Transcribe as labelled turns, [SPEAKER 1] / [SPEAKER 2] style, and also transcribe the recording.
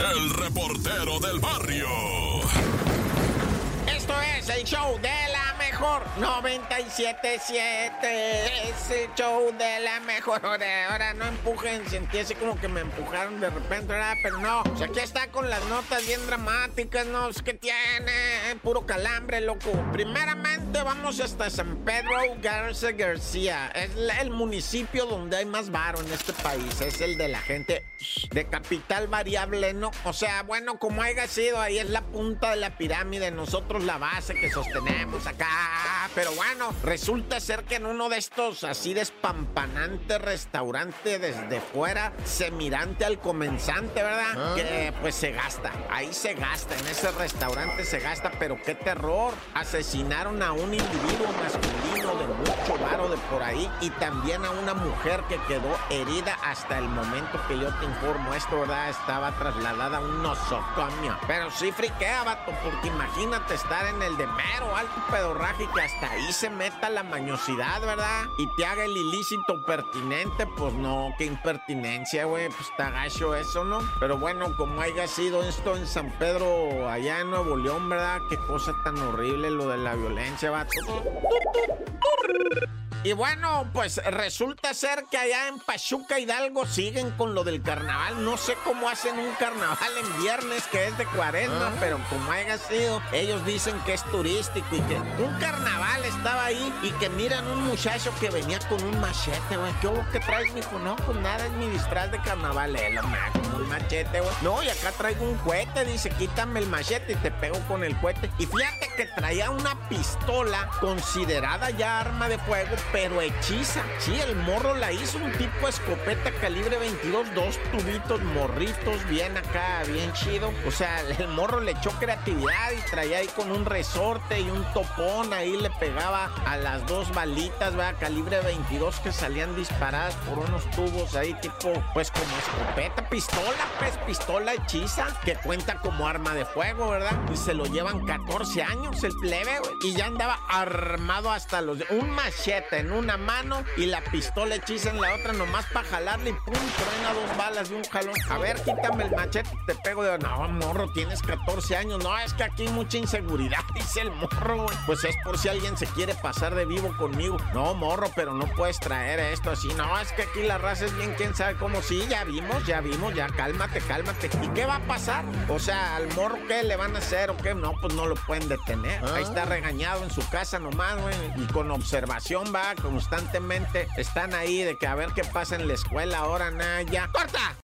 [SPEAKER 1] el reportero del barrio.
[SPEAKER 2] Esto es el show de la mejor 977. Es show de la mejor. Ahora, ahora no empujen, sentí así como que me empujaron de repente. Pero no, o sea, aquí está con las notas bien dramáticas, ¿no? Es que tiene puro calambre, loco. Primeramente, vamos hasta San Pedro Garza García. Es el municipio donde hay más varo en este país. Es el de la gente de capital variable, ¿no? O sea, bueno, como haya sido, ahí es la punta de la pirámide, nosotros la base que sostenemos acá. Pero bueno, resulta ser que en uno de estos así despampanante restaurante desde fuera, semirante al comenzante, ¿verdad? Que pues se gasta, ahí se gasta, en ese restaurante se gasta, pero qué terror. Asesinaron a un individuo masculino de mucho varo de por ahí y también a una mujer que quedó herida hasta el momento que yo te informo. Esto, ¿verdad? Estaba trasladada a un nosocomio. Pero sí friquea, vato, porque imagínate estar en el de mero alto pedorraje y que hasta ahí se meta la mañosidad, ¿verdad? Y te haga el ilícito pertinente, pues no, qué impertinencia, güey. Pues está gacho eso, ¿no? Pero bueno, como haya sido esto en San Pedro, allá en Nuevo León, ¿verdad? Qué cosa tan horrible lo de la violencia, vato. Y bueno, pues resulta ser que allá en Pachuca Hidalgo siguen con lo del carnaval. No sé cómo hacen un carnaval en viernes que es de cuaresma, pero como haya sido, ellos dicen que es turístico y que un carnaval estaba ahí y que miran un muchacho que venía con un machete, güey. ¿Qué hubo que traes, mijo? No, pues nada, es mi disfraz de carnaval, eh, lo más, con un machete, güey. No, y acá traigo un cohete, dice, quítame el machete y te pego con el cohete. Y fíjate que traía una pistola considerada ya arma de fuego, pero hechiza. Sí, el morro la hizo un tipo escopeta calibre 22, dos tubitos morritos, bien acá, bien chido. O sea, el morro le echó creatividad y traía ahí con un resorte y un topón, ahí le pegaba a las dos balitas, ¿verdad? Calibre 22 que salían disparadas por unos tubos ahí tipo, pues como escopeta, pistola, pues pistola hechiza, que cuenta como arma de fuego, ¿verdad? Y se lo llevan 14 años el plebe, güey. Y ya andaba armado hasta los... Un machete en una mano y la pistola hechiza en la otra, nomás para jalarle y pum, truena dos balas de un jalón. A ver, quítame el machete, te pego de... No, morro, tienes 14 años. No, es que aquí hay mucha inseguridad, dice el morro, güey. Pues es por si alguien se quiere pasar de vivo conmigo. No, morro, pero no puedes traer esto así. No, es que aquí la raza es bien, quién sabe cómo. Sí, ya vimos, ya vimos, ya cálmate, cálmate. ¿Y qué va a pasar? O sea, al morro, ¿qué le van a hacer o qué? No, pues no lo pueden detener. Ahí está regañado en su casa nomás, güey. Y con observación va constantemente. Están ahí de que a ver qué pasa en la escuela ahora, nada, ya. ¡Corta!